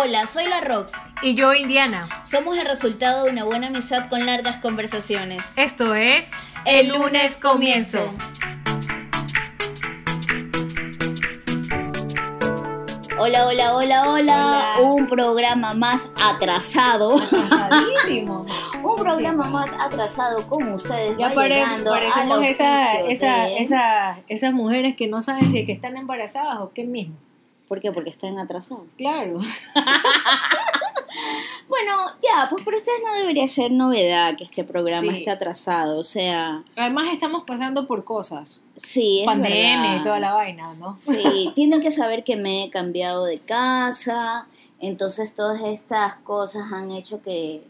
Hola, soy la Rox. Y yo, Indiana. Somos el resultado de una buena amistad con largas conversaciones. Esto es El lunes comienzo. Hola, hola, hola, hola, Hola. Un programa más atrasado. Atrasadísimo. Un programa más atrasado con ustedes. Ya pare- parecemos esa, oficio esa, de- esa, esas mujeres que no saben si es que están embarazadas o qué mismo. ¿Por qué? Porque están atrasados. Claro. Bueno, ya, pues para ustedes no debería ser novedad que este programa Sí. esté atrasado. O sea, Además estamos pasando por cosas. sí, es Pandemia verdad. y toda la vaina, ¿no? Sí, tienen que saber que me he cambiado de casa, entonces todas estas cosas han hecho que,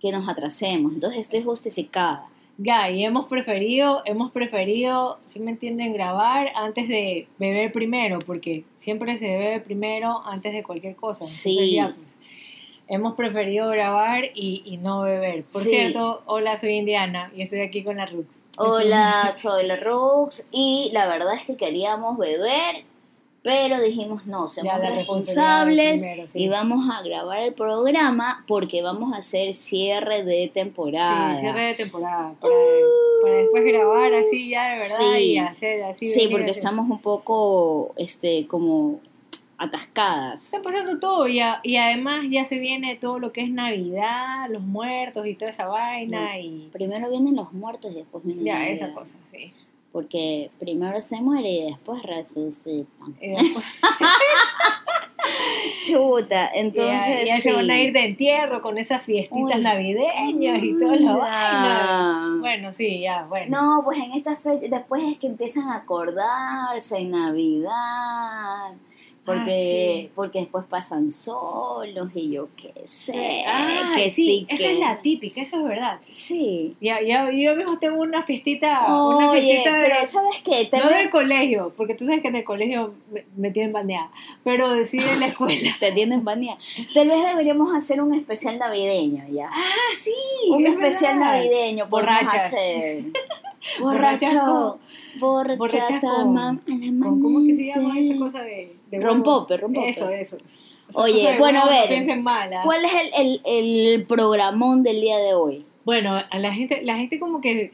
que nos atrasemos, entonces estoy justificada. Ya, y hemos preferido, hemos preferido, si me entienden, grabar antes de beber primero, porque siempre se bebe primero antes de cualquier cosa. Entonces, Sí. ya, pues, hemos preferido grabar y, y no beber. Por Sí. cierto, hola, soy Indiana y estoy aquí con la Rux. Hola, soy la Rux y la verdad es que queríamos beber, pero dijimos no, seamos la responsables responsabilidad primero, sí. y vamos a grabar el programa porque vamos a hacer cierre de temporada. Sí, cierre de temporada. Para, para después grabar así ya de verdad Sí. y hacer así. Sí, porque así. estamos un poco, este, como atascadas. Está pasando todo y, a- y además ya se viene todo lo que es Navidad, los muertos y toda esa vaina y Primero vienen los muertos y después vienen ya Navidad. esa cosa, sí. Porque primero se muere y después resucitan. Y después Chuta, ya, entonces. ya se sí. van a ir de entierro con esas fiestitas Uy. navideñas y toda la Ya. vaina. Bueno, sí, ya, bueno. No, pues en esta fecha, después es que empiezan a acordarse en Navidad. Porque, Ah, sí. porque después pasan solos y yo qué sé. Ah, que sí, sí, esa que- es la típica, eso es verdad. Sí. Ya, ya, yo mismo tengo una fiestita, una fiestita de, pero ¿sabes qué? Te no voy- del colegio, porque tú sabes que en el colegio me, me tienen baneada, pero decir en la escuela. te tienen manía. Tal vez deberíamos hacer un especial navideño ya. ah, sí, un es especial verdad. navideño podemos hacer. Borracho. Am- al Con- ¿Cómo que se llama esa cosa de Rompope, rompope. Eso, eso. Oye, bueno, a ver. No piensen mal, ¿ah? ¿Cuál es el, el, el programón del día de hoy? Bueno, a la gente, la gente como que,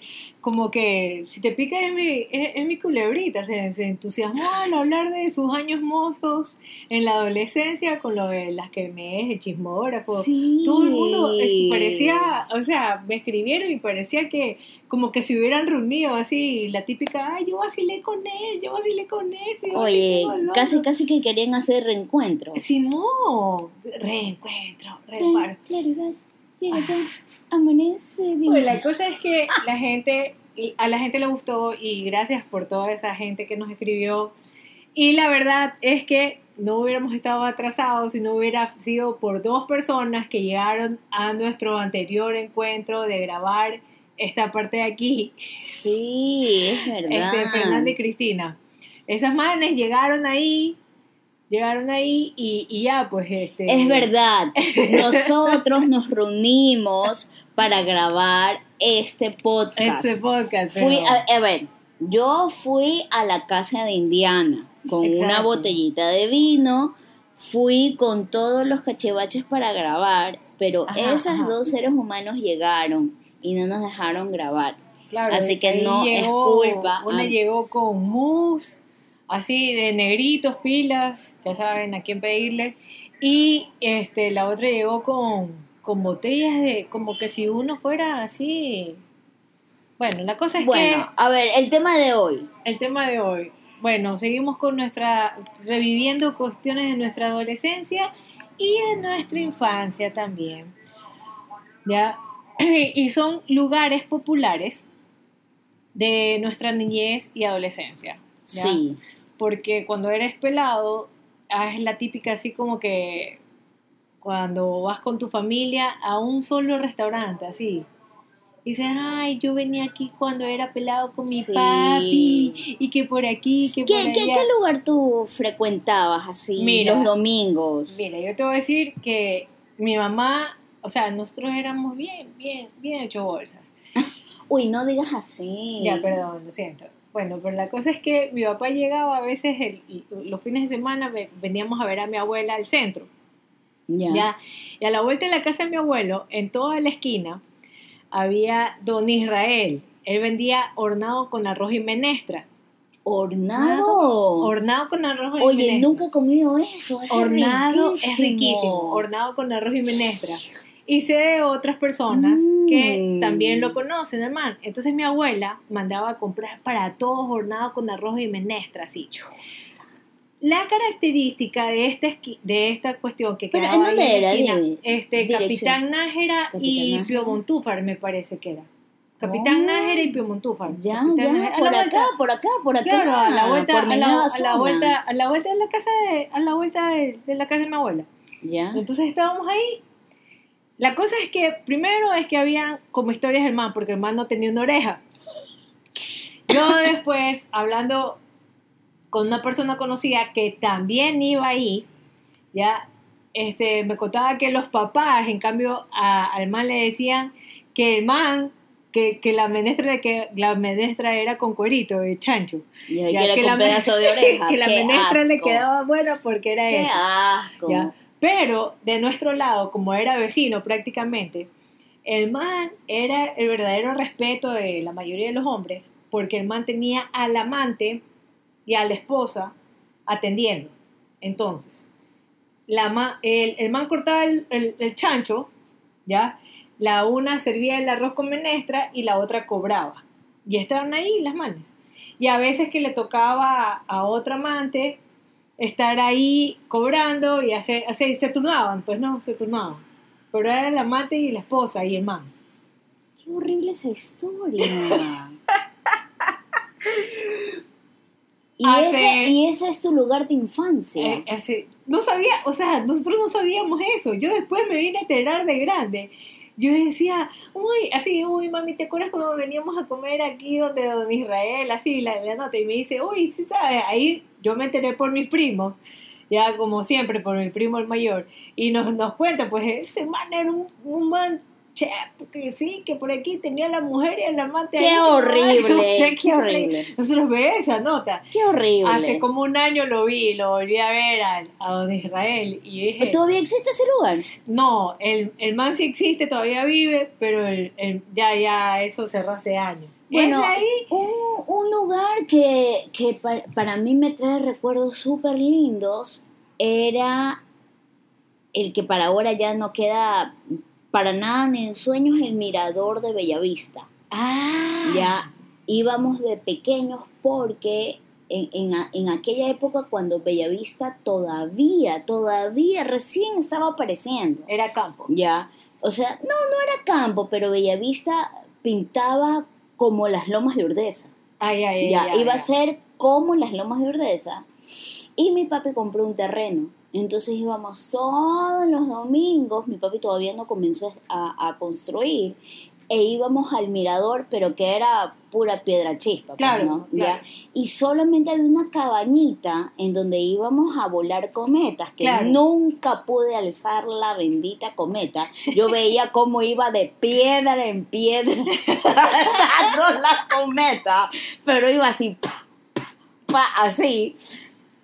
como que, si te pica es mi, es, es mi culebrita, se, se entusiasmó al hablar de sus años mozos en la adolescencia con lo de las que me el chismógrafo. Sí. Todo el mundo parecía, o sea, me escribieron y parecía que como que se hubieran reunido así, la típica, ay, yo vacilé con él, yo vacilé con este. yo Oye, con casi otro". casi que querían hacer reencuentro. Simón, reencuentro, reparo. Claridad, ya, amanece. Pues la cosa es que la gente, a la gente le gustó y gracias por toda esa gente que nos escribió. Y la verdad es que no hubiéramos estado atrasados si no hubiera sido por dos personas que llegaron a nuestro anterior encuentro de grabar esta parte de aquí, Sí, es verdad. este, Fernanda y Cristina. Esas manes llegaron ahí, llegaron ahí y, y ya, pues este... Es verdad, nosotros nos reunimos para grabar este podcast. Este podcast. Fui a, a ver, yo fui a la casa de Indiana con una botellita de vino, fui con todos los cachivaches para grabar, pero Ajá, esos ajá. dos seres humanos llegaron y no nos dejaron grabar. Claro, Así que no es culpa. Una llegó con mousse, así de negritos, pilas, ya saben a quién pedirle. Y este, la otra llegó con, con botellas de, como que si uno fuera así. Bueno, la cosa es Bueno, a ver, el tema de hoy. que el tema de hoy. Bueno, seguimos con nuestra, reviviendo cuestiones de nuestra adolescencia y de nuestra infancia también. ¿Ya? Y son lugares populares de nuestra niñez y adolescencia. ¿ya? Sí. Porque cuando eres pelado, ah, es la típica así como que cuando vas con tu familia a un solo restaurante, así. Dices, ay, yo venía aquí cuando era pelado con mi Sí. papi, y que por aquí, que por ¿Qué, qué, allá. qué lugar tú frecuentabas así Mira. los domingos? Mira, yo te voy a decir que mi mamá, o sea, nosotros éramos bien, bien, bien hecho bolsas. Uy, no digas así. Ya, perdón, lo siento. Bueno, pero la cosa es que mi papá llegaba a veces el- los fines de semana, ve- veníamos a ver a mi abuela al centro. Ya. ¿ya? Y a la vuelta de la casa de mi abuelo, en toda la esquina, había don Israel. Él vendía hornado con arroz y menestra. Hornado. Hornado con arroz y Oye, menestra. nunca he comido eso. Es hornado riquísimo. es riquísimo, hornado con arroz y menestra. Y sé de otras personas que Mm. también lo conocen, hermano. Entonces mi abuela mandaba a comprar para todos hornado con arroz y menestra, así. La característica de esta, esqui- de esta cuestión que Pero, ¿en dónde era? esquina, este, dirección. Capitán Nájera Capitán y Nájera. Piemontúfar me parece que era. Capitán Oh. Nájera y Piemontúfar. Ya, Capitán ya, por acá, vuelta- por acá, por acá. Claro, a la vuelta, a la, a la vuelta, a la vuelta de la casa de, a la vuelta de, de la casa de mi abuela. Ya. Entonces estábamos ahí. La cosa es que primero es que había como historias del man, porque el man no tenía una oreja. Yo después, hablando con una persona conocida que también iba ahí, ya, este, me contaba que los papás, en cambio, a- al man le decían que el man, que, que la menestra que la menestra era con cuerito de chancho. Y Ya, que era que con la pedazo de oreja. que la menestra le asco. quedaba buena porque era Qué eso. Pero de nuestro lado, como era vecino prácticamente, el man era el verdadero respeto de la mayoría de los hombres, porque el man tenía al amante y a la esposa atendiendo. Entonces, la ma- el, el man cortaba el, el- el chancho, ¿ya? La una servía el arroz con menestra y la otra cobraba. Y estaban ahí las manes. Y a veces que le tocaba a, a otra amante estar ahí cobrando y hacer, hacer- se turnaban, pues no, se turnaban. Pero era el amante y la esposa y el man. Qué horrible esa historia. y, Hace- ese, y ese es tu lugar de infancia. Eh, hace- no sabía, o sea, nosotros no sabíamos eso. Yo después me vine a enterar de grande. Yo decía, uy, así, uy, mami, ¿te acuerdas cuando veníamos a comer aquí donde don Israel? Así, la, la nota. Y me dice, uy, sí sabes, ahí yo me enteré por mis primos, ya como siempre, por mi primo el mayor. Y nos, nos cuenta, pues ese man era un, un man, che, que sí, que por aquí tenía la mujer y el amante. qué ahí, horrible, qué qué horrible. Nosotros ve esa nota. Qué horrible. Hace como un año lo vi, lo volví a ver a, a don Israel y dije, ¿Todavía existe ese lugar? no, el, el man sí existe, todavía vive, pero el, el- ya, ya eso cerró hace años. Bueno, ¿Es de ahí? un, un lugar que, que pa- para mí me trae recuerdos súper lindos era el que para ahora ya no queda para nada ni en sueños, el mirador de Bellavista. Ah, Ya íbamos de pequeños porque en, en en aquella época cuando Bellavista todavía, todavía recién estaba apareciendo. Era campo. Ya, o sea, no, no era campo, pero Bellavista pintaba como las lomas de Urdesa. Ay, ay, Ya, ay, iba a ser como las lomas de Urdesa. Y mi papi compró un terreno. Entonces íbamos todos los domingos, mi papi todavía no comenzó a, a construir, e íbamos al mirador, pero que era pura piedra chispa. pues, Claro, ¿no? claro. Ya. Y solamente había una cabañita en donde íbamos a volar cometas, que Claro. nunca pude alzar la bendita cometa. Yo veía cómo iba de piedra en piedra la cometa, pero iba así, pa, pa, pa, así.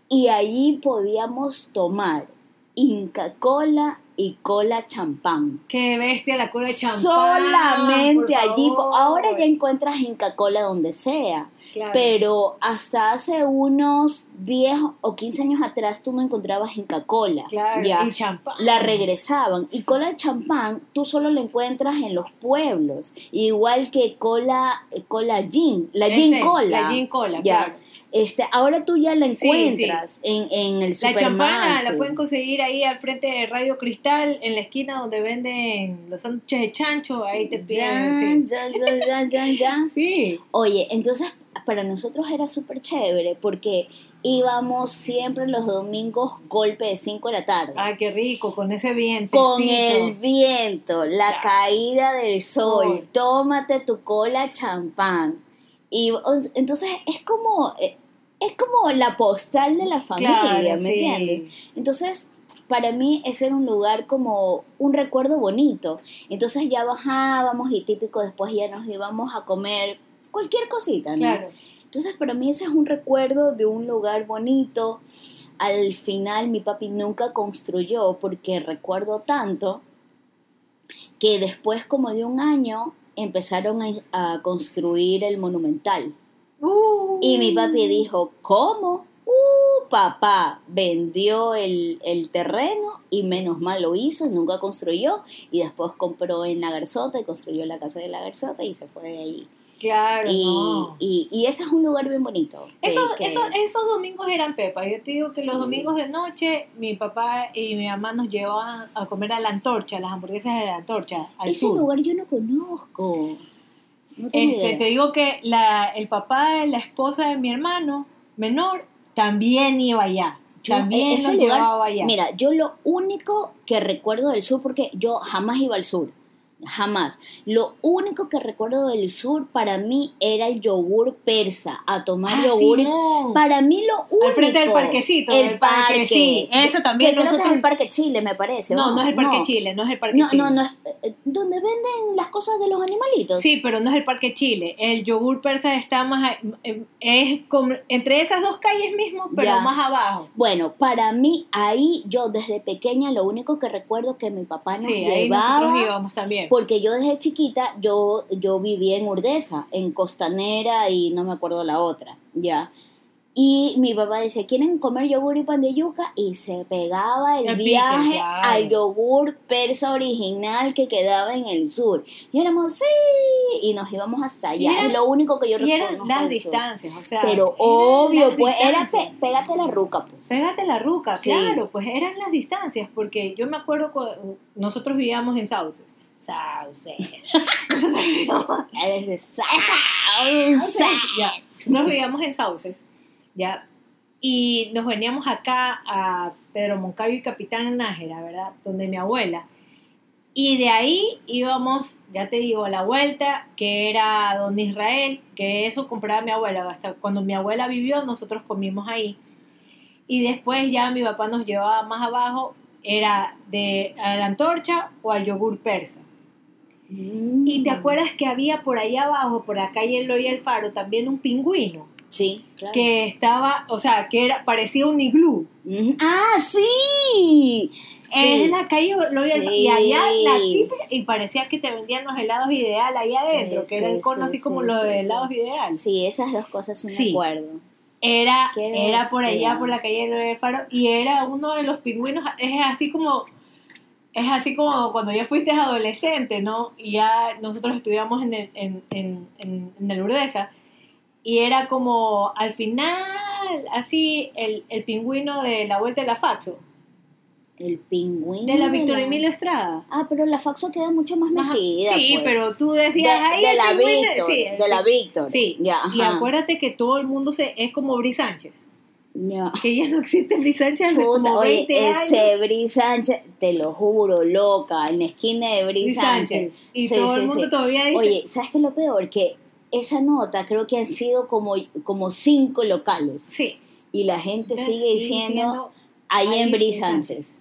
Y allí podíamos tomar Inca Cola y cola champán. Qué bestia la cola de champán. Solamente allí. Ahora ya encuentras Inca Cola donde sea. Claro. Pero hasta hace unos 10 o 15 años atrás tú no encontrabas Inca Cola. Claro, ya. y champán. La regresaban. Y cola de champán tú solo la encuentras en los pueblos. Igual que cola, cola gin. La gin cola. La gin cola, Ya. claro. Este, ahora tú ya la Sí, encuentras En, en el La supermercado. champana la pueden conseguir ahí al frente de Radio Cristal, en la esquina donde venden los sándwiches de chancho. Ahí te piden. sí. ya, ya, ya, ya. Sí. Oye, entonces para nosotros era súper chévere porque íbamos siempre los domingos golpe de 5 de la tarde. Ay, qué rico, con ese viento. con el viento, la Ya. caída del sol, tómate tu cola champán. Y entonces es como, eh, es como la postal de la familia, Claro, ¿me sí. entiendes? Entonces, para mí ese era un lugar como un recuerdo bonito. Entonces ya bajábamos y típico después ya nos íbamos a comer cualquier cosita, ¿no? Claro. Entonces para mí ese es un recuerdo de un lugar bonito. al final mi papi nunca construyó porque recuerdo tanto que después como de un año empezaron a, a construir el monumental. Uh. Y mi papi dijo, ¿cómo? Uh, papá vendió el, el terreno y menos mal lo hizo, nunca construyó y después compró en la Garzota y construyó la casa de la Garzota y se fue de ahí. Claro, Y, no. y, y ese es un lugar bien bonito. que- Esos, que- esos, esos domingos eran Pepa. Yo te digo que los Sí. domingos de noche mi papá y mi mamá nos llevaban a comer a la antorcha, las hamburguesas de la antorcha, al ese sur. lugar yo no conozco. No Este, te digo que la, el papá de la esposa de mi hermano menor también iba allá. Yo- también ese lugar- llevaba allá. Mira, yo lo único que recuerdo del sur, porque yo jamás iba al sur, jamás. Lo único que recuerdo del sur para mí era el yogur persa, a tomar Ah, yogur. Para mí lo único. Al frente del parquecito, el del parque, parque. sí, eso también Que creo que es el Parque Chile, me parece. no, ¿o no es el Parque Chile, no es el Parque No, Chile. no, no es. eh, Donde venden las cosas de los animalitos. Sí, pero no es el Parque Chile. El yogur persa está más. eh, es como entre esas dos calles mismo, pero Ya. más abajo. Bueno, para mí, ahí yo desde pequeña lo único que recuerdo que mi papá nos Sí, ahí nosotros llevaba. íbamos también. Porque yo desde chiquita, yo, yo vivía en Urdesa, en Costanera y no me acuerdo la otra, ¿ya? Y mi papá decía, ¿quieren comer yogur y pan de yuca? Y se pegaba el, El pique, viaje claro. al yogur persa original que quedaba en el sur. Y éramos, sí, y nos íbamos hasta allá. Y eran- es lo único que yo y eran las distancias, o sea. Pero obvio, pues era pe- pégate la ruca, pues. Pégate la ruca, Sí. claro, pues eran las distancias, porque yo me acuerdo cuando nosotros vivíamos en Sauces. Sauces. nosotros vivíamos, de Sauces, ya. Nosotros vivíamos en Sauces, ya. Y nos veníamos acá a Pedro Moncayo y Capitán Nájera, ¿verdad? Donde mi abuela. Y de ahí íbamos, ya te digo, a la vuelta, que era donde Israel, que eso compraba mi abuela. Hasta cuando mi abuela vivió, nosotros comimos ahí. Y después ya mi papá nos llevaba más abajo, era de a la antorcha o al yogur persa. Mm. Y te acuerdas que había por ahí abajo, por la calle Eloy el Faro, también un pingüino Sí, claro. que estaba, o sea, que era, parecía un iglú. ¡Ah, sí! En la calle Eloy el Faro. Sí. Y allá la típica, y parecía que te vendían los helados ideal ahí adentro, Sí, que era el cono sí, así como sí, lo sí, de sí. helados ideal. Sí, esas dos cosas sí, Sí. me acuerdo. Era, era por allá, por la calle Eloy el Faro, y era uno de los pingüinos, es así como, es así como cuando ya fuiste adolescente, ¿no? Y ya nosotros estudiamos en el, en, en, en, en el Urdesa, y era como al final, así, el, el pingüino de la vuelta de la Faxo, El pingüino. de la Victoria Emilio Estrada. Ah, pero la Faxo queda mucho más Ajá. metida. sí, pues. pero tú De, decías, "Ay, de el la pingüino", Víctor. sí, de la Víctor. Sí, Ya, y acuérdate que todo el mundo se, es como Bri Sánchez, Ya. que ya no existe Bri Sánchez hace Puta, como oye, 20 años. ese Bri Sánchez, te lo juro, loca, en la esquina de Bri Bri Sánchez. Sánchez. Y Sí, todo sí, el mundo sí. todavía dice, Oye, ¿sabes qué es lo peor? Que esa nota creo que han sido como, como cinco locales. sí. Y la gente sigue diciendo ahí en Bri Sánchez.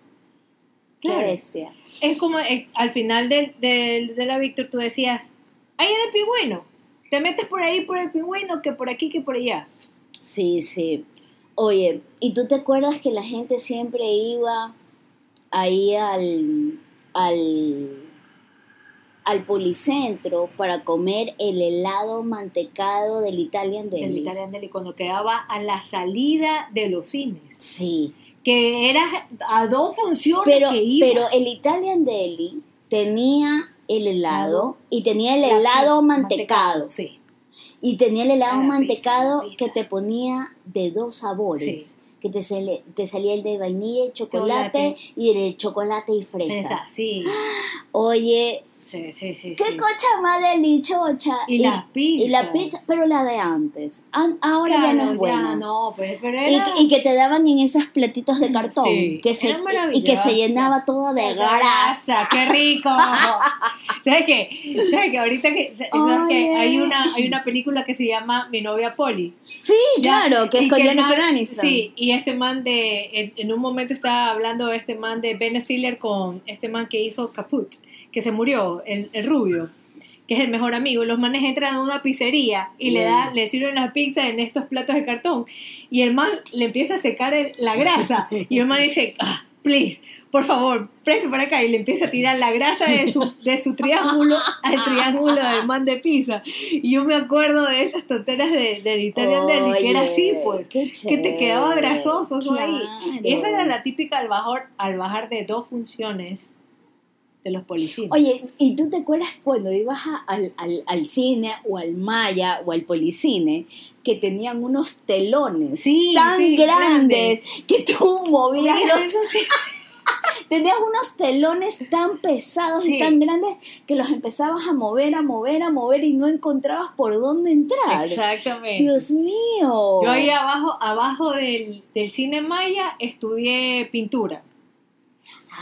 Qué Claro. bestia. Es como eh, al final del, del- de la Víctor tú decías, ahí era el pingüino. Te metes por ahí por el pingüino, que por aquí, que por allá. Sí, sí. Oye, ¿y tú te acuerdas que la gente siempre iba ahí al, al, al policentro para comer el helado mantecado del Italian Deli? Del Italian Deli, cuando quedaba a la salida de los cines. Sí. Que era a dos funciones Pero, que ibas. pero el Italian Deli tenía el helado y tenía el La- helado mantecado. Sí. Y tenía el helado La mantecado pizza, que te ponía de dos sabores. Sí. Que te, sale- te salía el de vainilla y chocolate, Chocolate. y el de chocolate y fresa. Esa, sí. Oye, Sí, sí, sí. qué sí. cocha más delichocha. Y la pizza. Y la pizza, pero la de antes. An- Ahora ya Claro, no es buena. no, pues, pero Y, era... que- y que te daban en esos platitos de cartón Sí, que se, y que se llenaba todo de grasa. grasa, qué rico. ¿Sabes qué? ¿Sabes qué? Ahorita que, ¿sabes qué? Oye. hay una hay una película que se llama Mi novia Polly. Sí, Ya, claro, que es y con Jennifer Aniston. Sí, y este man de en, en un momento estaba hablando este man de Ben Stiller con este man que hizo Caput, que se murió, el, el rubio, que es el mejor amigo, los manes entran a una pizzería y le dan, le sirven la pizza en estos platos de cartón y el man le empieza a secar el- la grasa y el man dice, ah, please, por favor, preste para acá y le empieza a tirar la grasa de su, de su triángulo al triángulo del man de pizza. Y yo me acuerdo de esas tonteras de, del Italian Deli, que era así, pues, que te quedaba grasoso eso ahí. Claro. Y esa era la típica al bajar, al bajar de dos funciones de los policías. Oye, ¿y tú te acuerdas cuando ibas a- al, al, al cine o al Maya o al Policine que tenían unos telones Sí, tan sí, grandes que tú movías Mira, los sí. Tenías unos telones tan pesados y tan grandes que los empezabas a mover, a mover, a mover y no encontrabas por dónde entrar. Exactamente. Dios mío. Yo ahí abajo, abajo del, del cine Maya estudié pintura.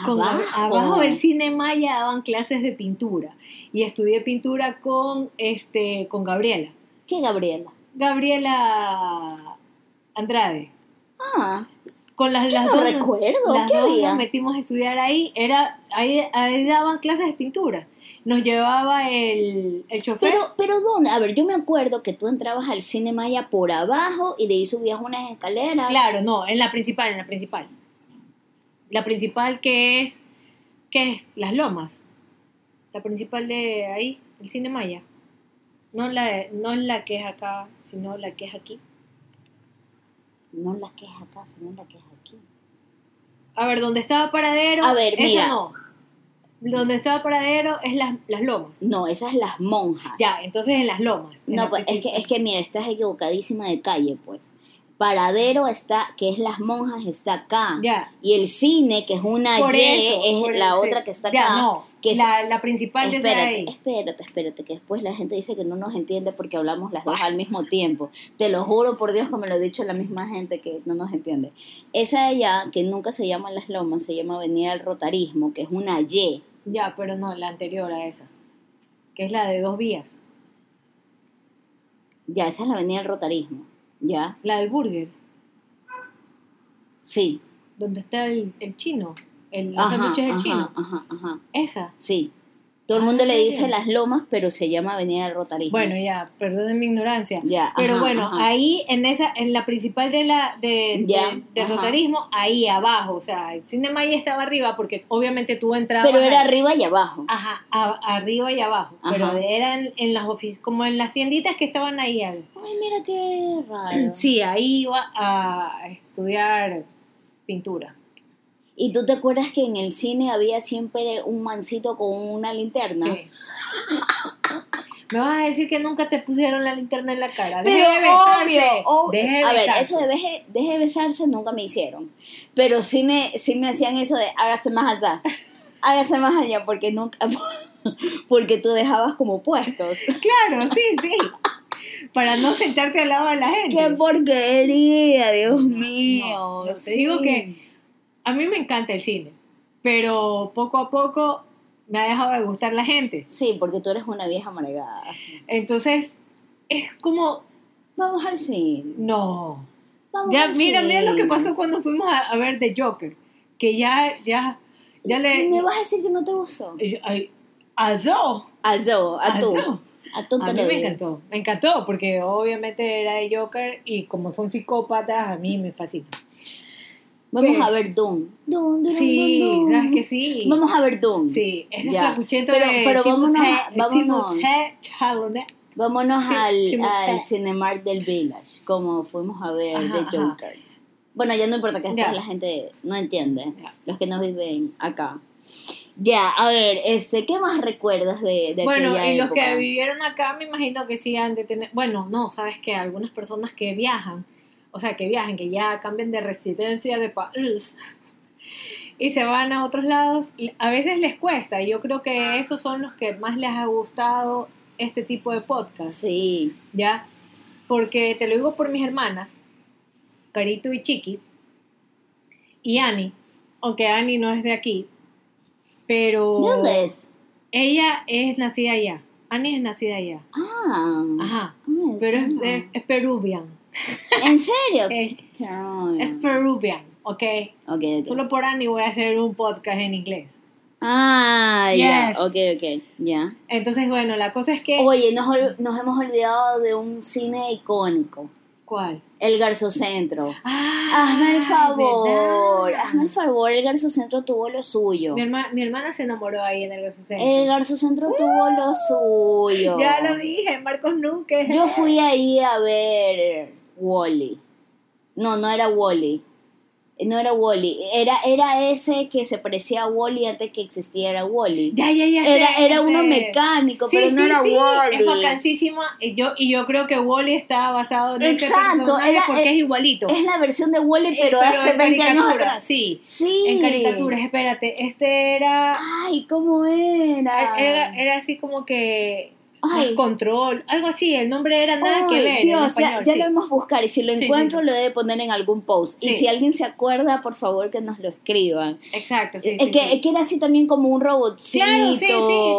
Con- Abajo. abajo del cine Maya daban clases de pintura. Y estudié pintura con, este, con Gabriela. ¿Qué, Gabriela? Gabriela Andrade. Ah, Con las, las no dos, recuerdo. las ¿Qué dos había? nos metimos a estudiar ahí. Era, ahí, ahí daban clases de pintura. Nos llevaba el, el chofer. Pero, pero ¿dónde? A ver, yo me acuerdo que tú entrabas al cine Maya por abajo y de ahí subías unas escaleras. Claro, no, en la principal, en la principal. La principal que es, ¿qué es? Las Lomas. La principal de ahí, el Cine Maya. No la, no la que es acá, sino la que es aquí. No la que es acá, sino la que es aquí. A ver, donde estaba Paradero, A ver, esa mira. no. Donde estaba Paradero es las, las Lomas. No, esas las monjas. Ya, entonces en las Lomas. en No, pues es que, es que mira, estás equivocadísima de calle, pues. Paradero está, que es las monjas, está acá. Ya. Y el cine, que es una Por Y, eso, es la otra que está acá. Ya, no. que es- la, la principal de Espérate, espérate, espérate, que después la gente dice que no nos entiende porque hablamos las dos al mismo tiempo. Te lo juro por Dios que me lo ha dicho la misma gente que no nos entiende. Esa de allá, que nunca se llama Las Lomas, se llama Avenida del Rotarismo, que es una Y. Ya, pero no, la anterior a esa. Que es la de dos vías. Ya, esa es la Avenida del Rotarismo. ¿Ya? La del burger. Sí. donde está el, el chino, el los Ajá, sándwiches del ajá, chino. ajá, ajá. Esa. Sí. Todo el mundo Ah, le dice bien. Las Lomas, pero se llama Avenida del Rotarismo. Bueno, ya, perdonen mi ignorancia. ya. Pero ajá, bueno, ajá. ahí en esa, en la principal de la de, Ya, de- del rotarismo, ahí abajo, o sea, el cine Maya estaba arriba porque obviamente tú entrabas. Pero era ahí. arriba y abajo. Ajá, a- arriba y abajo. Ajá. Pero eran en las ofi- como en las tienditas que estaban ahí. Ay, mira qué raro. Sí, ahí iba a estudiar pintura. ¿Y tú te acuerdas que en el cine había siempre un mancito con una linterna? Sí. Me vas a decir que nunca te pusieron la linterna en la cara. Pero Deje de besarse. obvio, obvio. Deje de a ver, eso de deje, deje de besarse nunca me hicieron. Pero sí me, sí me hacían eso de hágase más allá. Hágase más allá porque nunca porque tú dejabas como puestos. Claro, sí, sí. Para no sentarte al lado de la gente. ¡Qué porquería, Dios mío! no, no, te digo que- A mí me encanta el cine, pero poco a poco me ha dejado de gustar la gente. Sí, porque tú eres una vieja amargada. Entonces, es como, Vamos al cine. no. Vamos Ya, al mira, mira lo que cine. pasó cuando fuimos a, a ver The Joker, que ya, ya, ya le... ¿Me vas a decir que no te gustó? A dos. A yo, a A tú. dos. A A mí me encantó, me encantó, porque obviamente era de Joker y como son psicópatas, a mí me fascina. Vamos Pero- a ver Doom. Doom, Doom, Sí, Doom, Doom. ¿sabes que sí? Vamos a ver Doom. Sí, ese Ya. flacuchento Pero- de pero vámonos a- vámonos. Vámonos al, al. Cinemark del Village, como fuimos a ver Ajá, The ajá. Joker. Bueno, ya no importa que después Ya. la gente no entiende, Ya. los que no viven acá. Ya, a ver, este, ¿qué más recuerdas de, de Bueno, aquella y los época? que vivieron acá me imagino que sí han de tener, bueno, no, sabes que algunas personas que viajan, o sea, que viajan, que ya cambian de residencia de país. Y se van a otros lados, y a veces les cuesta. Y yo creo que esos son los que más les ha gustado este tipo de podcast. Sí, ¿ya? Porque te lo digo por mis hermanas, Carito y Chiqui, y Ani, aunque Ani no es de aquí, pero... ¿de dónde es? Ella es nacida allá, Ani es nacida allá, Ah, ajá, ah, pero es, es, es peruvian, ¿En serio? Eh, es peruvian, ¿ok? Ok, ok. Solo por Ani voy a hacer un podcast en inglés. Ah, ya, Yes. ok, ok, ya. Entonces, bueno, la cosa es que... Oye, nos, hemos olvidado de un cine icónico, ¿Cuál? el Garzocentro. Ah, Hazme el favor, ¿verdad? hazme el favor, el Garzocentro tuvo lo suyo. Mi, herma- mi hermana se enamoró ahí en el Gaso El Garzocentro tuvo lo suyo. Ya lo dije, Marcos Núquez. Yo fui ahí a ver Wally. No, no era Wally. No era Wally. Era, era ese que se parecía a Wally antes que existiera Wally. Ya, ya, ya. Era, sé, era sé. uno mecánico, Sí, pero no era sí, Wally. Es vacancísima. Y yo, y yo creo que Wally está basado en Exacto, era- porque es- es igualito. Es la versión de Wally, pero, Eh, hace en 20 años atrás. Sí, Sí. en caricaturas. Espérate, este era, Ay, ¿cómo era? era. Era así como que. Ay. control, algo así. El nombre era nada que ver. Dios, ya, español, ya sí. lo hemos buscar y si lo Sí, encuentro sí. lo debe poner en algún post. Y Sí. si alguien se acuerda, por favor que nos lo escriban. Exacto, sí. es, sí, que, sí. es que era así también como un robotcito. Claro, sí, sí,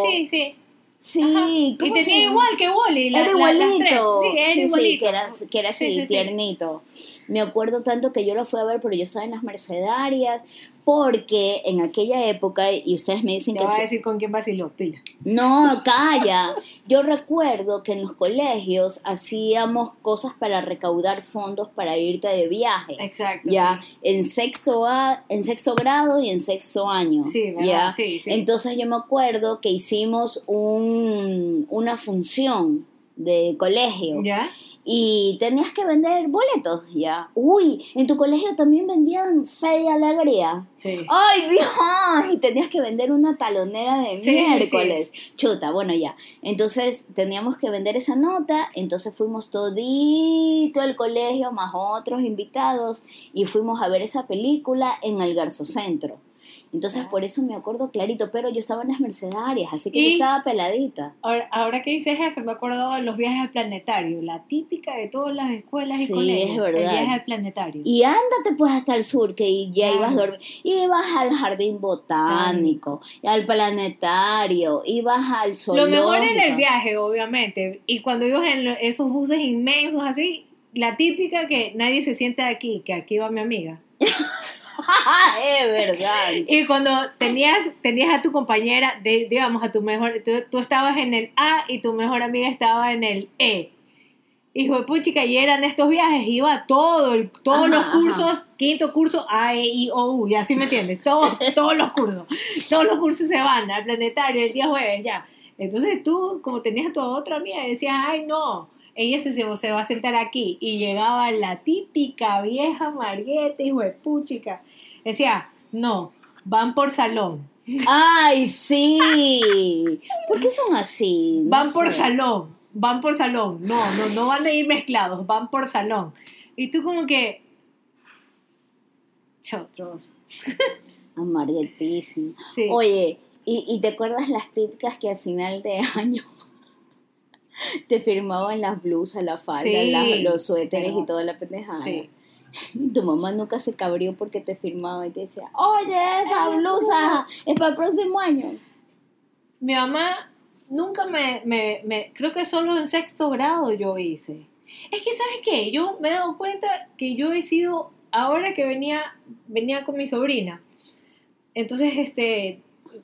sí, sí. Sí. Y ¿cómo tenía se igual que Wally. la- era la- las igualito. tres. Sí, era sí, igualito. que era, que era así, Sí, sí, sí. tiernito. Me acuerdo tanto que yo lo fui a ver, pero yo estaba en las Mercedarias, porque en aquella época, y ustedes me dicen Te que... voy a decir con quién vaciló, pila. No, calla. Yo recuerdo que en los colegios hacíamos cosas para recaudar fondos para irte de viaje. Exacto. Ya, sí. en sexto a, en sexto grado y en sexto año. Sí, ¿verdad? ya. Sí, sí. Entonces yo me acuerdo que hicimos un, una función de colegio ¿Ya? Y tenías que vender boletos, ya. Uy, en tu colegio también vendían fe y alegría. Sí. ¡Ay, Dios! Y tenías que vender una talonera de Sí, miércoles. Chuta, bueno, ya. Entonces teníamos que vender esa nota, entonces fuimos todito el colegio, más otros invitados, y fuimos a ver esa película en el Garzocentro. Entonces por eso me acuerdo clarito, pero yo estaba en las Mercedarias, así que yo estaba peladita. Ahora, ahora que dices eso, me acuerdo de los viajes al planetario, la típica de todas las escuelas y Sí, colegios. es verdad. El viaje al planetario. Y ándate pues hasta el sur, que ya Claro. ibas a dormir. Ibas al jardín botánico, al planetario, ibas al Lo zoológico. mejor era el viaje, obviamente. Y cuando ibas en lo- esos buses inmensos así, la típica que nadie se sienta aquí, que aquí va mi amiga. es verdad. Y cuando tenías, tenías a tu compañera, de- digamos, a tu mejor, tú, tú estabas en el A y tu mejor amiga estaba en el E. Hijo de puchica, y eran estos viajes, iba todo, el- todos Ajá, los ajá. cursos, quinto curso, A, E, I, O, U, y así me entiendes, todos, todos los cursos, todos los cursos se van al planetario el día jueves, ya. Entonces tú, como tenías a tu otra amiga, decías, ay no, ella se, se va a sentar aquí, y llegaba la típica vieja margueta, hijo de puchica, decía, no, van por salón, Ay, sí. ¿Por qué son así? No van por salón, van por salón. No, no, no van a ir mezclados, van por salón. Y tú como que... Chotros. Amarguetísimo. Sí. Oye, ¿y, ¿y te acuerdas las típicas que al final de año te firmaban las blusas, las faldas, Sí, las- los suéteres pero- y toda la pendejada? Sí. Y tu mamá nunca se cabrió porque te firmaba y te decía, oye, esa blusa es para el próximo año. Mi mamá nunca me, me, me... Creo que solo en sexto grado yo hice. Es que, ¿sabes qué? Yo me he dado cuenta que yo he sido... Ahora que venía, venía con mi sobrina, entonces, este...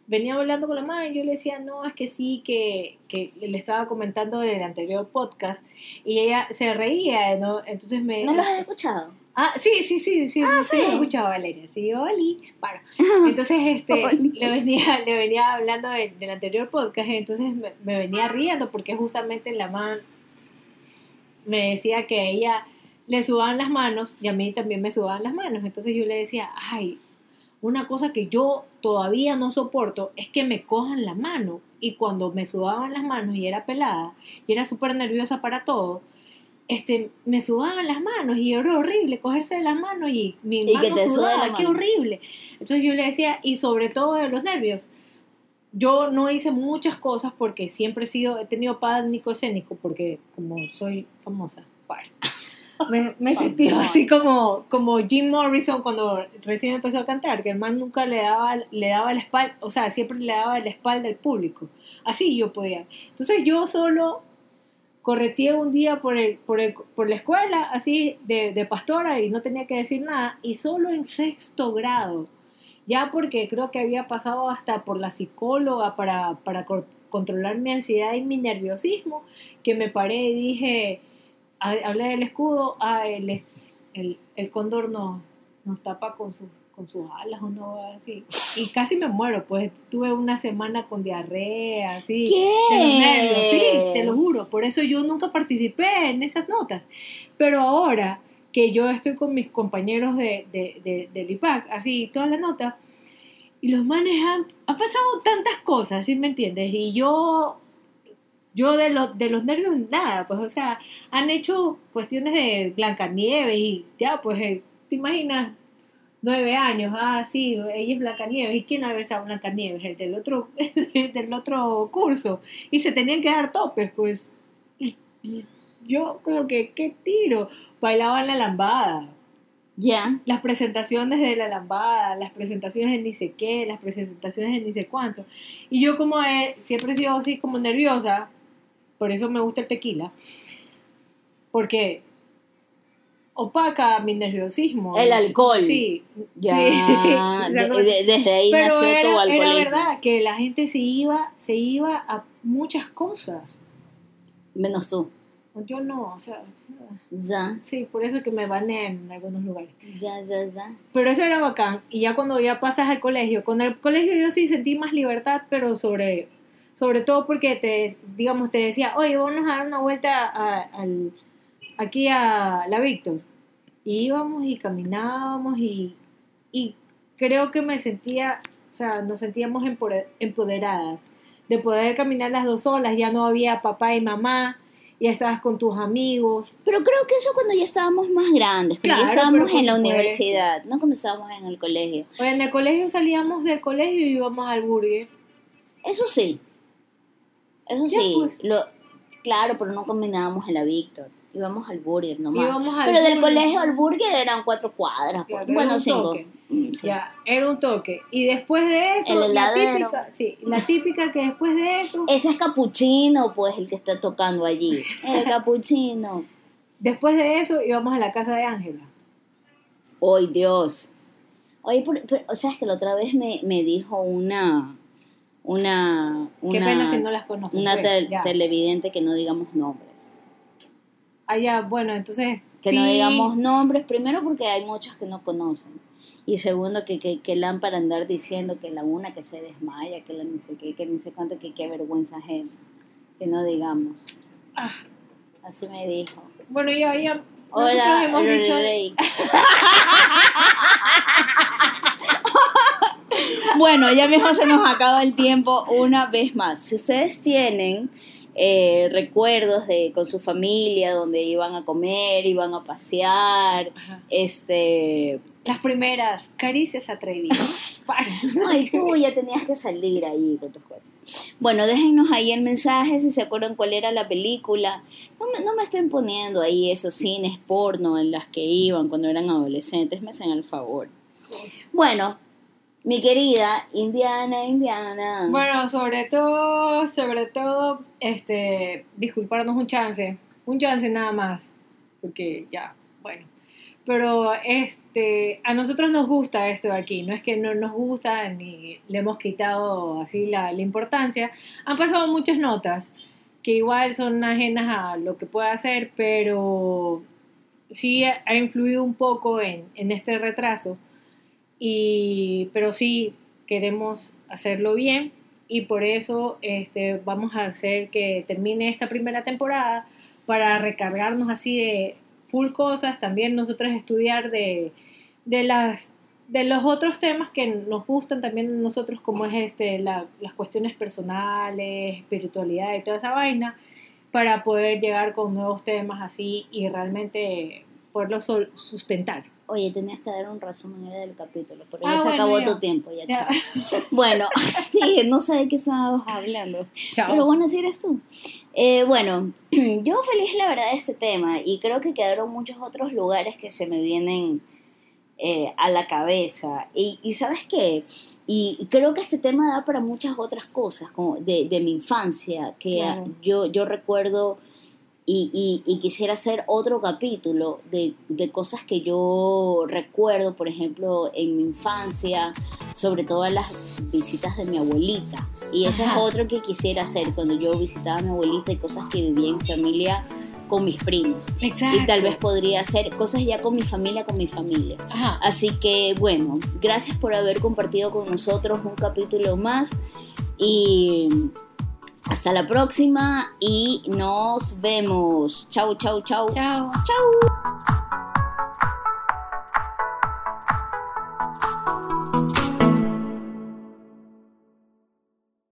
Venía hablando con la mamá y yo le decía, no, es que sí, que, que le estaba comentando del anterior podcast y ella se reía, ¿no? Entonces me... ¿No los has escuchado? Ah, sí, sí, sí, sí, Ah, sí, sí. lo escuchaba Valeria, sí, Oli, para. Entonces, este, le venía, le venía hablando de- del anterior podcast, entonces me, me venía riendo porque justamente la mamá me decía que a ella le sudaban las manos y a mí también me sudaban las manos, entonces yo le decía, ay, una cosa que yo todavía no soporto es que me cojan la mano. Y cuando me sudaban las manos y era pelada y era súper nerviosa para todo, este, me sudaban las manos y era horrible cogerse de las manos y mi Y que mano sudaba, qué horrible. Entonces yo le decía, y sobre todo de los nervios, yo no hice muchas cosas porque siempre he sido, he tenido pánico escénico porque como soy famosa, bueno, me, sentido así como, como Jim Morrison cuando recién empezó a cantar, que el man nunca le daba, le daba la espalda, o sea, siempre le daba la espalda al público. Así yo podía. Entonces yo solo correteé un día por, el, por, el- por la escuela, así de, de pastora, y no tenía que decir nada, y solo en sexto grado ya porque creo que había pasado hasta por la psicóloga para, para co- controlar mi ansiedad y mi nerviosismo, que me paré y dije, hablé del escudo, ah, el, el, el cóndor no, nos tapa con, sus con sus alas o no así. Y casi me muero, pues tuve una semana con diarrea, así. ¿Qué? De los nervios, sí, te lo juro. Por eso yo nunca participé en esas notas. Pero ahora que yo estoy con mis compañeros de, de, de- del IPAC, así, todas las notas, y los manes han, han pasado tantas cosas, ¿sí me entiendes? Y yo, yo de, los de los nervios, nada, pues, o sea, han hecho cuestiones de Blancanieves y ya, pues, eh, te imaginas, nueve años, ah, sí, ella es Blancanieves, ¿y quién ha besado a Blancanieves? El del otro, el del otro curso, y se tenían que dar topes, pues, y- y yo como que, ¿qué tiro? Bailaban la lambada, Ya. las presentaciones de la lambada, las presentaciones de ni sé qué, las presentaciones de ni sé cuánto. Y yo como he- siempre he sido así como nerviosa, por eso me gusta el tequila, porque opaca mi nerviosismo. El alcohol. Sí. Ya. sí. De- de- desde ahí pero nació era, era alcoholismo. verdad que la gente se iba, se iba a muchas cosas. Menos tú. Yo no, o sea, Ya. sí, por eso es que me banean en algunos lugares. Ya, ya, ya. Pero eso era bacán. Y ya cuando ya pasas al colegio, con el colegio yo sí sentí más libertad, pero sobre, sobre todo porque te, digamos, te decía, oye, vamos a dar una vuelta a- al, aquí a la Víctor. Y íbamos y caminábamos y, y creo que me sentía, o sea, nos sentíamos empoderadas de poder caminar las dos solas, ya no había papá y mamá, ya estabas con tus amigos, Pero creo que eso cuando ya estábamos más grandes, cuando Claro, ya estábamos en la universidad, no cuando estábamos en el colegio. Oye, en el colegio salíamos del colegio y íbamos al burger. Eso sí. Eso Ya, sí. pues. Lo, claro, pero no combinábamos en la Víctor. Íbamos al burger nomás. Íbamos al pero del colegio al burger eran cuatro cuadras. Claro, pues. era bueno, un cinco. Mm, sí. Ya, era un toque. Y después de eso, El la típica, sí, la típica que después de eso, Ese es capuchino, pues, el que está tocando allí. El capuchino. después de eso íbamos a la casa de Ángela. ¡Ay, Dios! Oye, pero, o sea, es que la otra vez me, me dijo una... Una... Qué una pena si no las conoces. una pues, televidente que no digamos nombres. Ah, ya, bueno, entonces. Que no digamos nombres, primero porque hay muchos que no conocen. Y segundo, que, que, que la para andar diciendo que la una que se desmaya, que la ni sé qué, que ni sé cuánto, que qué vergüenza ajena. Que no digamos. Ah, Así me dijo. bueno, ya, ya. Hola, hemos dicho. bueno, ya mismo se nos acaba el tiempo una vez más. Si ustedes tienen eh, recuerdos de con su familia donde iban a comer, iban a pasear, Ajá. este, Las primeras caricias atrevidas. Ay, tú ya tenías que salir ahí con tus cosas. Bueno, déjennos ahí el mensaje si se acuerdan cuál era la película. No me, no me estén poniendo ahí esos cines porno en las que iban cuando eran adolescentes, me hacen el favor. Bueno, mi querida Indiana, Indiana. Bueno, sobre todo, sobre todo, este, disculparnos un chance, un chance nada más, porque ya, bueno. Pero este, a nosotros nos gusta esto de aquí, no es que no nos gusta ni le hemos quitado así la, importancia. Han pasado muchas notas que igual son ajenas a lo que pueda hacer, pero sí ha influido un poco en este retraso. Y, pero sí queremos hacerlo bien y por eso este, vamos a hacer que termine esta primera temporada para recargarnos así de full cosas, también nosotros estudiar de, de las de los otros temas que nos gustan también nosotros, como es este, la- las cuestiones personales, espiritualidad y toda esa vaina, para poder llegar con nuevos temas así y realmente poderlos sustentar. Oye, tenías que dar un resumen del capítulo, pero Ah, ya se acabó ya. tu tiempo, ya, Ya. chao. Bueno, sí, no sé de qué estábamos hablando. Chao. Pero bueno, así eres tú. Eh, bueno, yo feliz la verdad de este tema y creo que quedaron muchos otros lugares que se me vienen eh, a la cabeza. Y, y sabes qué, y creo que este tema da para muchas otras cosas, como de, de mi infancia, que Claro. yo, yo recuerdo y, y, y quisiera hacer otro capítulo de, de cosas que yo recuerdo, por ejemplo, en mi infancia, sobre todo las visitas de mi abuelita. Y ese Ajá. es otro que quisiera hacer cuando yo visitaba a mi abuelita y cosas que vivía en familia con mis primos. Exacto. Y tal vez podría hacer cosas ya con mi familia, con mi familia. Ajá. Así que bueno, gracias por haber compartido con nosotros un capítulo más y hasta la próxima y nos vemos. Chau, chau, chau. Chao. Chau.